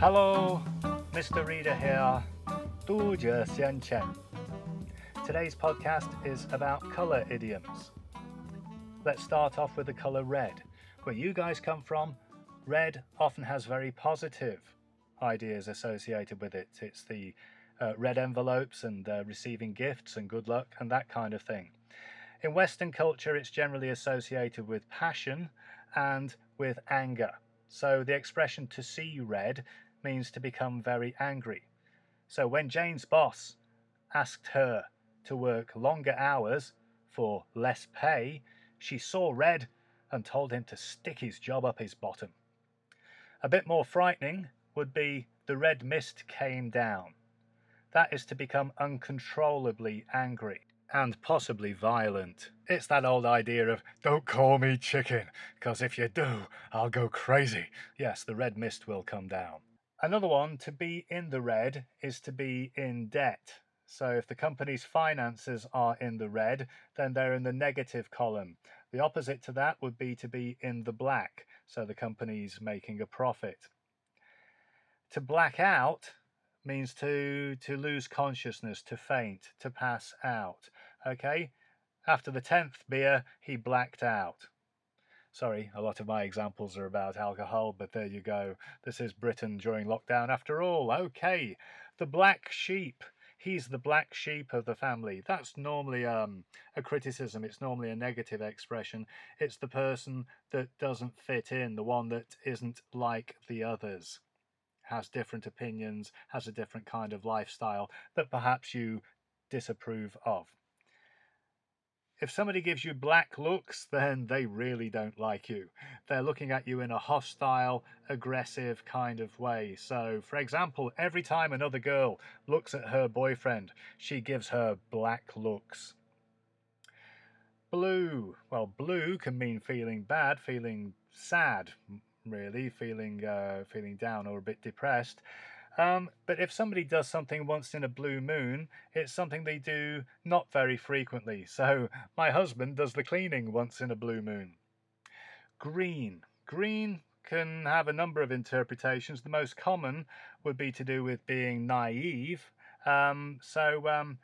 Hello, Mr. Reader here, Du Xian Chen. Today's podcast is about colour idioms. Let's start off with the colour red. Where you guys come from, red often has very positive ideas associated with it. It's the uh, red envelopes and uh, receiving gifts and good luck and that kind of thing. In Western culture, it's generally associated with passion and with anger. So the expression to see red means to become very angry. So when Jane's boss asked her to work longer hours for less pay, she saw red and told him to stick his job up his bottom. A bit more frightening would be the red mist came down. That is to become uncontrollably angry and possibly violent. It's that old idea of, don't call me chicken, because if you do, I'll go crazy. Yes, the red mist will come down. Another one, to be in the red, is to be in debt. So if the company's finances are in the red, then they're in the negative column. The opposite to that would be to be in the black, so the company's making a profit. To black out means to to lose consciousness, to faint, to pass out. Okay? After the 10th beer, he blacked out. Sorry, a lot of my examples are about alcohol, but there you go. This is Britain during lockdown after all. Okay. The black sheep. He's the black sheep of the family. That's normally um, a criticism. It's normally a negative expression. It's the person that doesn't fit in, the one that isn't like the others has different opinions, has a different kind of lifestyle that perhaps you disapprove of. If somebody gives you black looks, then they really don't like you. They're looking at you in a hostile, aggressive kind of way. So, for example, every time another girl looks at her boyfriend, she gives her black looks. Blue. Well, blue can mean feeling bad, feeling sad, really, feeling uh, feeling down or a bit depressed. Um, but if somebody does something once in a blue moon, it's something they do not very frequently. So my husband does the cleaning once in a blue moon. Green. Green can have a number of interpretations. The most common would be to do with being naive. Um, so, um,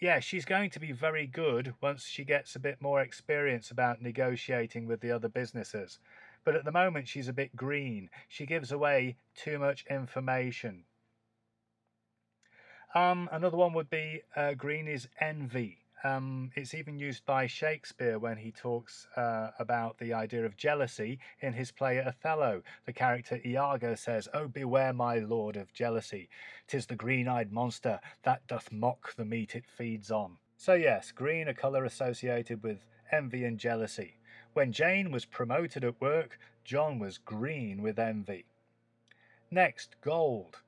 yeah, she's going to be very good once she gets a bit more experience about negotiating with the other businesses but at the moment she's a bit green. She gives away too much information. Um, another one would be uh, green is envy. Um, it's even used by Shakespeare when he talks uh, about the idea of jealousy in his play Othello. The character Iago says, Oh, beware, my lord, of jealousy. Tis the green eyed monster that doth mock the meat it feeds on. So, yes, green, a colour associated with envy and jealousy. When Jane was promoted at work, John was green with envy. Next, gold.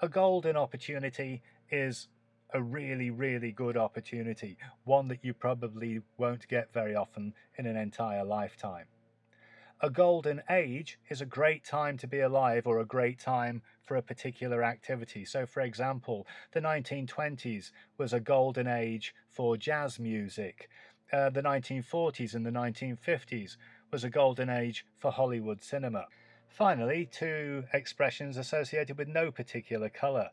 A golden opportunity is a really, really good opportunity, one that you probably won't get very often in an entire lifetime. A golden age is a great time to be alive or a great time for a particular activity. So, for example, the 1920s was a golden age for jazz music uh, the 1940s and the 1950s was a golden age for Hollywood cinema. Finally, two expressions associated with no particular colour.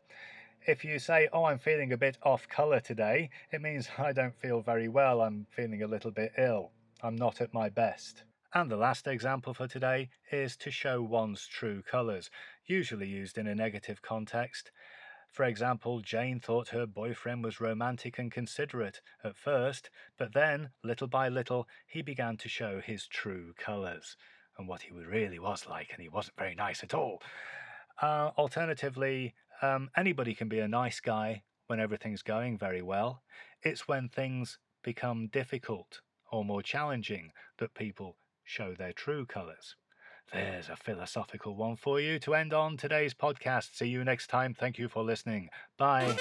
If you say, Oh, I'm feeling a bit off colour today, it means I don't feel very well, I'm feeling a little bit ill, I'm not at my best. And the last example for today is to show one's true colours, usually used in a negative context. For example, Jane thought her boyfriend was romantic and considerate at first, but then, little by little, he began to show his true colours and what he really was like, and he wasn't very nice at all. Uh, alternatively, um, anybody can be a nice guy when everything's going very well. It's when things become difficult or more challenging that people show their true colours. There's a philosophical one for you to end on today's podcast. See you next time. Thank you for listening. Bye.